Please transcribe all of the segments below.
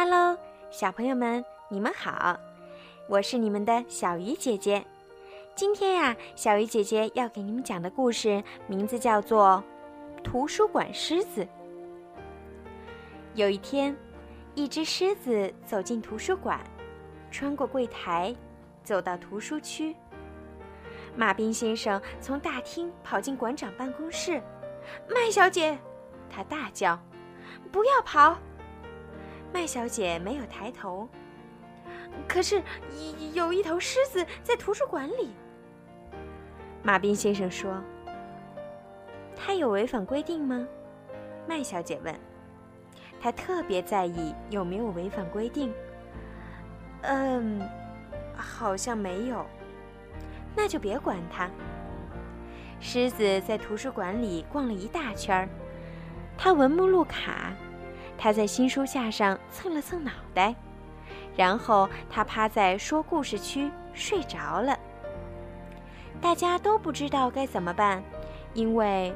Hello，小朋友们，你们好，我是你们的小鱼姐姐。今天呀，小鱼姐姐要给你们讲的故事名字叫做《图书馆狮子》。有一天，一只狮子走进图书馆，穿过柜台，走到图书区。马彬先生从大厅跑进馆长办公室，麦小姐，他大叫：“不要跑！”麦小姐没有抬头。可是有一头狮子在图书馆里。马彬先生说：“他有违反规定吗？”麦小姐问。他特别在意有没有违反规定。嗯，好像没有。那就别管他。狮子在图书馆里逛了一大圈儿，他闻目录卡。他在新书架上蹭了蹭脑袋，然后他趴在说故事区睡着了。大家都不知道该怎么办，因为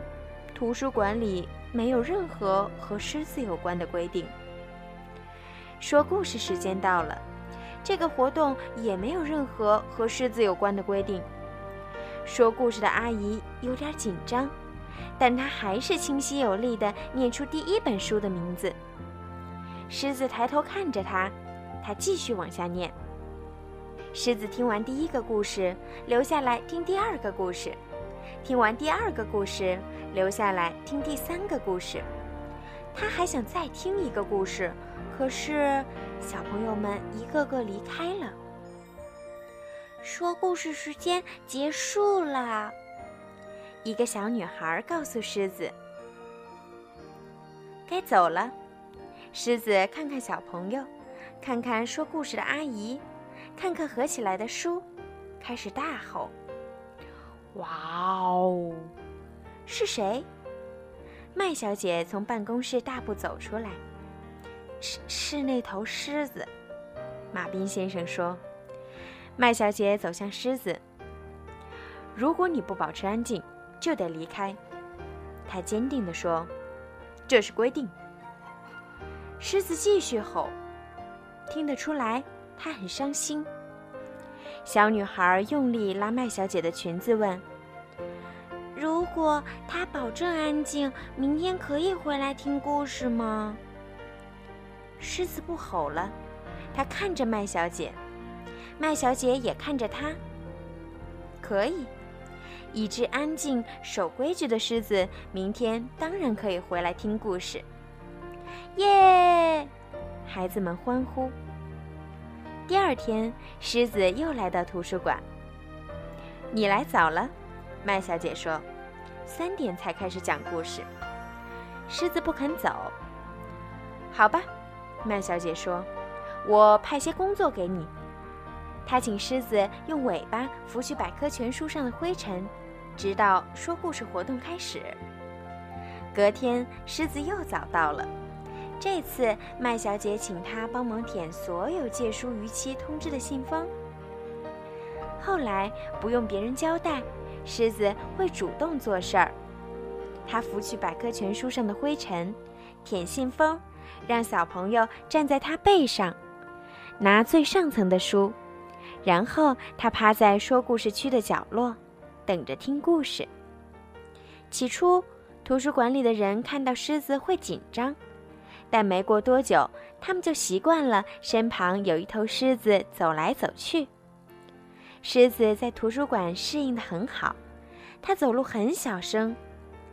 图书馆里没有任何和狮子有关的规定。说故事时间到了，这个活动也没有任何和狮子有关的规定。说故事的阿姨有点紧张，但他还是清晰有力地念出第一本书的名字。狮子抬头看着他，他继续往下念。狮子听完第一个故事，留下来听第二个故事；听完第二个故事，留下来听第三个故事。他还想再听一个故事，可是小朋友们一个个离开了。说故事时间结束了，一个小女孩告诉狮子：“该走了。”狮子看看小朋友，看看说故事的阿姨，看看合起来的书，开始大吼：“哇哦！是谁？”麦小姐从办公室大步走出来。“是是那头狮子。”马彬先生说。麦小姐走向狮子。“如果你不保持安静，就得离开。”她坚定地说，“这是规定。”狮子继续吼，听得出来，他很伤心。小女孩用力拉麦小姐的裙子，问：“如果她保证安静，明天可以回来听故事吗？”狮子不吼了，它看着麦小姐，麦小姐也看着他。可以，一只安静、守规矩的狮子，明天当然可以回来听故事。耶！孩子们欢呼。第二天，狮子又来到图书馆。你来早了，麦小姐说。三点才开始讲故事。狮子不肯走。好吧，麦小姐说。我派些工作给你。她请狮子用尾巴拂去百科全书上的灰尘，直到说故事活动开始。隔天，狮子又早到了。这次麦小姐请他帮忙舔所有借书逾期通知的信封。后来不用别人交代，狮子会主动做事儿。他拂去百科全书上的灰尘，舔信封，让小朋友站在他背上，拿最上层的书，然后他趴在说故事区的角落，等着听故事。起初，图书馆里的人看到狮子会紧张。但没过多久，他们就习惯了身旁有一头狮子走来走去。狮子在图书馆适应得很好，它走路很小声，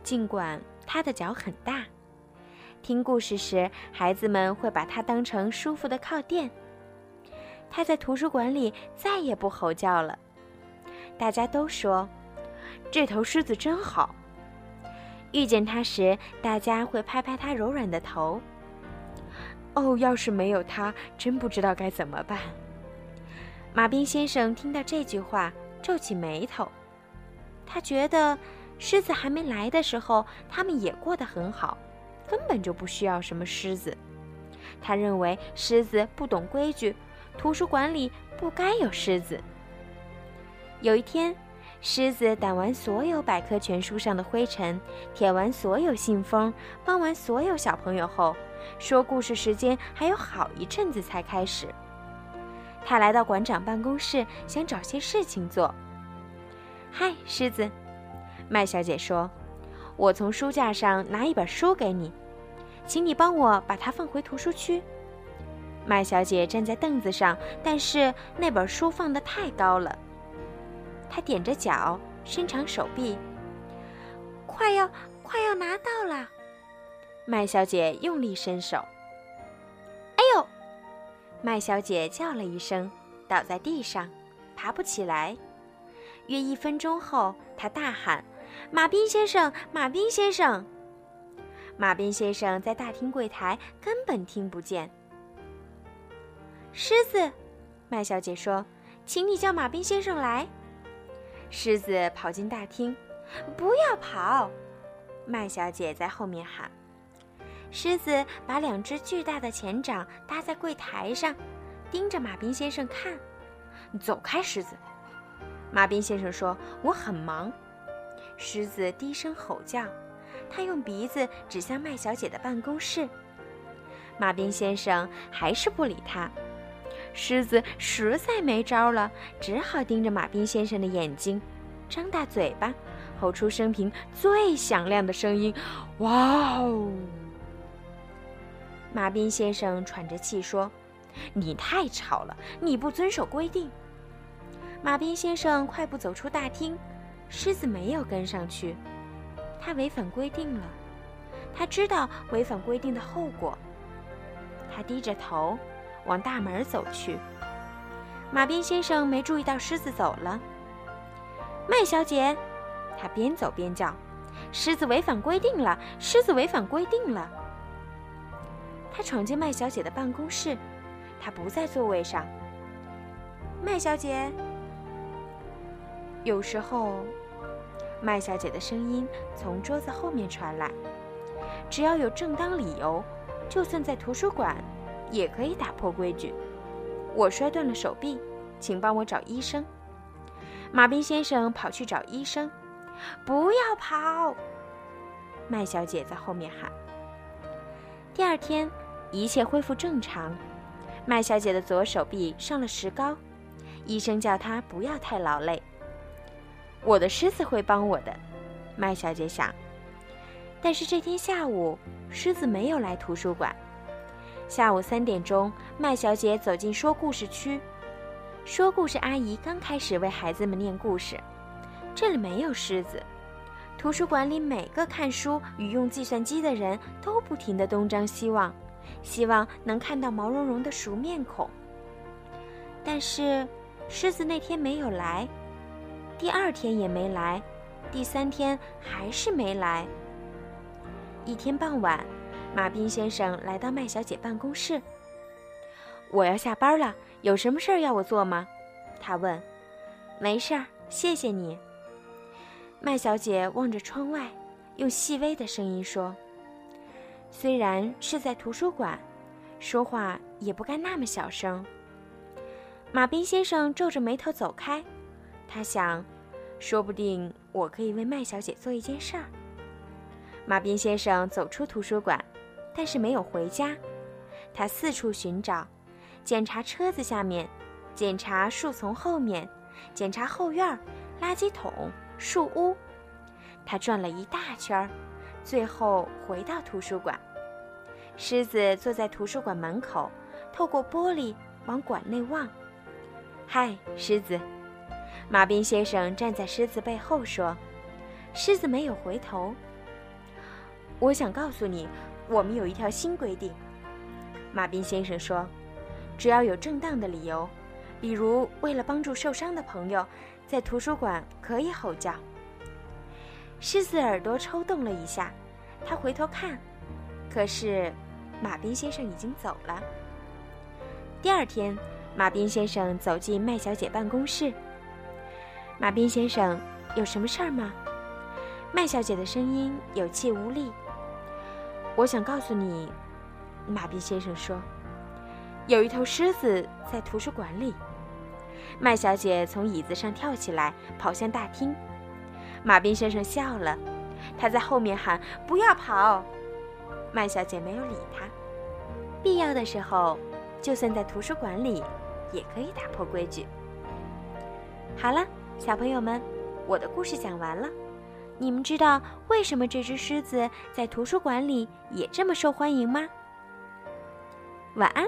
尽管它的脚很大。听故事时，孩子们会把它当成舒服的靠垫。它在图书馆里再也不吼叫了。大家都说，这头狮子真好。遇见它时，大家会拍拍它柔软的头。哦，要是没有它，真不知道该怎么办。马彬先生听到这句话，皱起眉头。他觉得，狮子还没来的时候，他们也过得很好，根本就不需要什么狮子。他认为狮子不懂规矩，图书馆里不该有狮子。有一天，狮子掸完所有百科全书上的灰尘，舔完所有信封，帮完所有小朋友后，说故事时间还有好一阵子才开始。他来到馆长办公室，想找些事情做。嗨，狮子，麦小姐说：“我从书架上拿一本书给你，请你帮我把它放回图书区。”麦小姐站在凳子上，但是那本书放得太高了。他踮着脚，伸长手臂，快要快要拿到了。麦小姐用力伸手，哎呦！麦小姐叫了一声，倒在地上，爬不起来。约一分钟后，她大喊：“马彬先生，马彬先生！”马彬先生在大厅柜台，根本听不见。狮子，麦小姐说：“请你叫马彬先生来。”狮子跑进大厅，“不要跑！”麦小姐在后面喊。狮子把两只巨大的前掌搭在柜台上，盯着马彬先生看。“走开，狮子！”马彬先生说：“我很忙。”狮子低声吼叫，他用鼻子指向麦小姐的办公室。马彬先生还是不理他。狮子实在没招了，只好盯着马彬先生的眼睛，张大嘴巴，吼出生平最响亮的声音：“哇哦！”马彬先生喘着气说：“你太吵了，你不遵守规定。”马彬先生快步走出大厅，狮子没有跟上去，他违反规定了，他知道违反规定的后果，他低着头。往大门走去，马斌先生没注意到狮子走了。麦小姐，他边走边叫：“狮子违反规定了！狮子违反规定了！”他闯进麦小姐的办公室，她不在座位上。麦小姐，有时候，麦小姐的声音从桌子后面传来：“只要有正当理由，就算在图书馆。”也可以打破规矩。我摔断了手臂，请帮我找医生。马彬先生跑去找医生。不要跑！麦小姐在后面喊。第二天，一切恢复正常。麦小姐的左手臂上了石膏，医生叫她不要太劳累。我的狮子会帮我的，麦小姐想。但是这天下午，狮子没有来图书馆。下午三点钟，麦小姐走进说故事区。说故事阿姨刚开始为孩子们念故事。这里没有狮子。图书馆里每个看书与用计算机的人都不停地东张西望，希望能看到毛茸茸的熟面孔。但是，狮子那天没有来，第二天也没来，第三天还是没来。一天傍晚。马彬先生来到麦小姐办公室。我要下班了，有什么事儿要我做吗？他问。没事儿，谢谢你。麦小姐望着窗外，用细微的声音说：“虽然是在图书馆，说话也不该那么小声。”马彬先生皱着眉头走开。他想，说不定我可以为麦小姐做一件事儿。马彬先生走出图书馆。但是没有回家，他四处寻找，检查车子下面，检查树丛后面，检查后院、垃圾桶、树屋。他转了一大圈儿，最后回到图书馆。狮子坐在图书馆门口，透过玻璃往馆内望。“嗨，狮子！”马彬先生站在狮子背后说。狮子没有回头。我想告诉你。我们有一条新规定，马彬先生说：“只要有正当的理由，比如为了帮助受伤的朋友，在图书馆可以吼叫。”狮子耳朵抽动了一下，他回头看，可是马彬先生已经走了。第二天，马彬先生走进麦小姐办公室。马彬先生，有什么事儿吗？麦小姐的声音有气无力。我想告诉你，马彬先生说，有一头狮子在图书馆里。麦小姐从椅子上跳起来，跑向大厅。马彬先生笑了，他在后面喊：“不要跑！”麦小姐没有理他。必要的时候，就算在图书馆里，也可以打破规矩。好了，小朋友们，我的故事讲完了。你们知道为什么这只狮子在图书馆里也这么受欢迎吗？晚安。